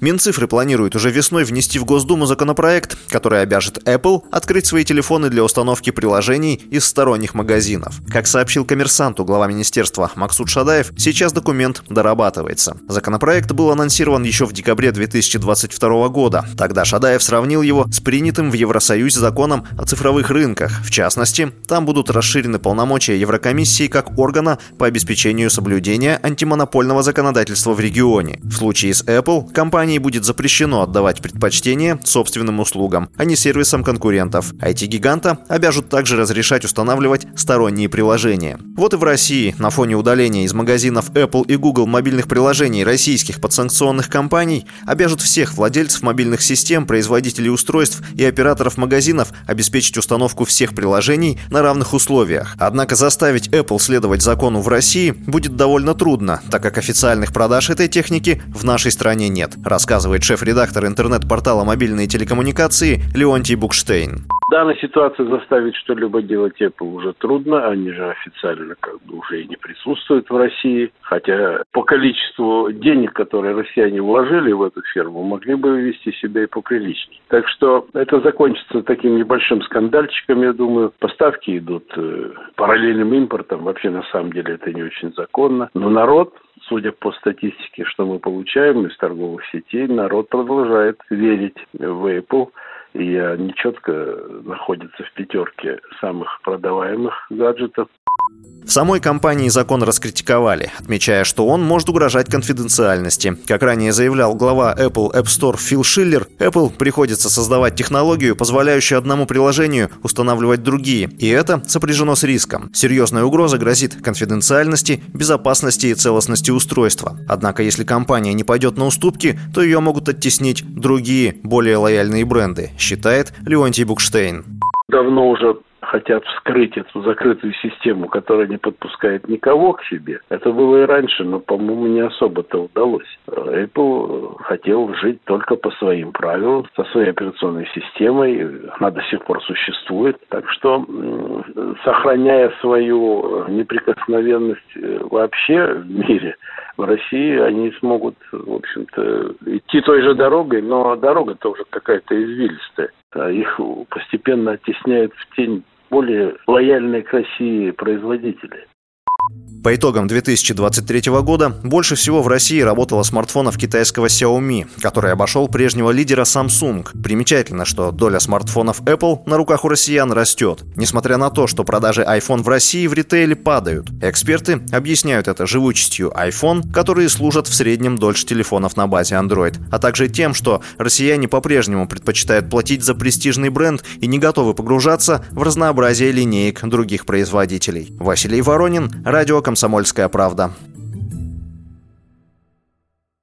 Минцифры планирует уже весной внести в Госдуму законопроект, который обяжет Apple открыть свои телефоны для установки приложений из сторонних магазинов. Как сообщил коммерсанту глава министерства Максут Шадаев, сейчас документ дорабатывается. Законопроект был анонсирован еще в декабре 2022 года. Тогда Шадаев сравнил его с принятым в Евросоюзе законом о цифровых рынках. В частности, там будут расширены полномочия Еврокомиссии как органа по обеспечению соблюдения антимонопольного законодательства в регионе. В случае с Apple компания компании будет запрещено отдавать предпочтение собственным услугам, а не сервисам конкурентов. IT-гиганта обяжут также разрешать устанавливать сторонние приложения. Вот и в России на фоне удаления из магазинов Apple и Google мобильных приложений российских подсанкционных компаний обяжут всех владельцев мобильных систем, производителей устройств и операторов магазинов обеспечить установку всех приложений на равных условиях. Однако заставить Apple следовать закону в России будет довольно трудно, так как официальных продаж этой техники в нашей стране нет, рассказывает шеф-редактор интернет-портала «Мобильные телекоммуникации» Леонтий Букштейн. Данной ситуации заставить что-либо делать Apple уже трудно. Они же официально как бы уже и не присутствуют в России. Хотя по количеству денег, которые россияне вложили в эту ферму, могли бы вести себя и поприличнее. Так что это закончится таким небольшим скандальчиком, я думаю. Поставки идут э, параллельным импортом. Вообще, на самом деле, это не очень законно. Но народ судя по статистике, что мы получаем из торговых сетей, народ продолжает верить в Apple, и они четко находятся в пятерке самых продаваемых гаджетов. В самой компании закон раскритиковали, отмечая, что он может угрожать конфиденциальности. Как ранее заявлял глава Apple App Store Фил Шиллер, Apple приходится создавать технологию, позволяющую одному приложению устанавливать другие, и это сопряжено с риском. Серьезная угроза грозит конфиденциальности, безопасности и целостности устройства. Однако, если компания не пойдет на уступки, то ее могут оттеснить другие, более лояльные бренды, считает Леонтий Букштейн. Давно уже хотят вскрыть эту закрытую систему, которая не подпускает никого к себе. Это было и раньше, но, по-моему, не особо-то удалось. Apple хотел жить только по своим правилам, со своей операционной системой. Она до сих пор существует. Так что, сохраняя свою неприкосновенность э, вообще в мире, в России они смогут, в общем-то, идти той же дорогой, но дорога тоже какая-то извилистая. Их постепенно оттесняют в тень более лояльные к России производители. По итогам 2023 года больше всего в России работало смартфонов китайского Xiaomi, который обошел прежнего лидера Samsung. Примечательно, что доля смартфонов Apple на руках у россиян растет, несмотря на то, что продажи iPhone в России в ритейле падают. Эксперты объясняют это живучестью iPhone, которые служат в среднем дольше телефонов на базе Android, а также тем, что россияне по-прежнему предпочитают платить за престижный бренд и не готовы погружаться в разнообразие линеек других производителей. Василий Воронин, радио «Комсомольская правда».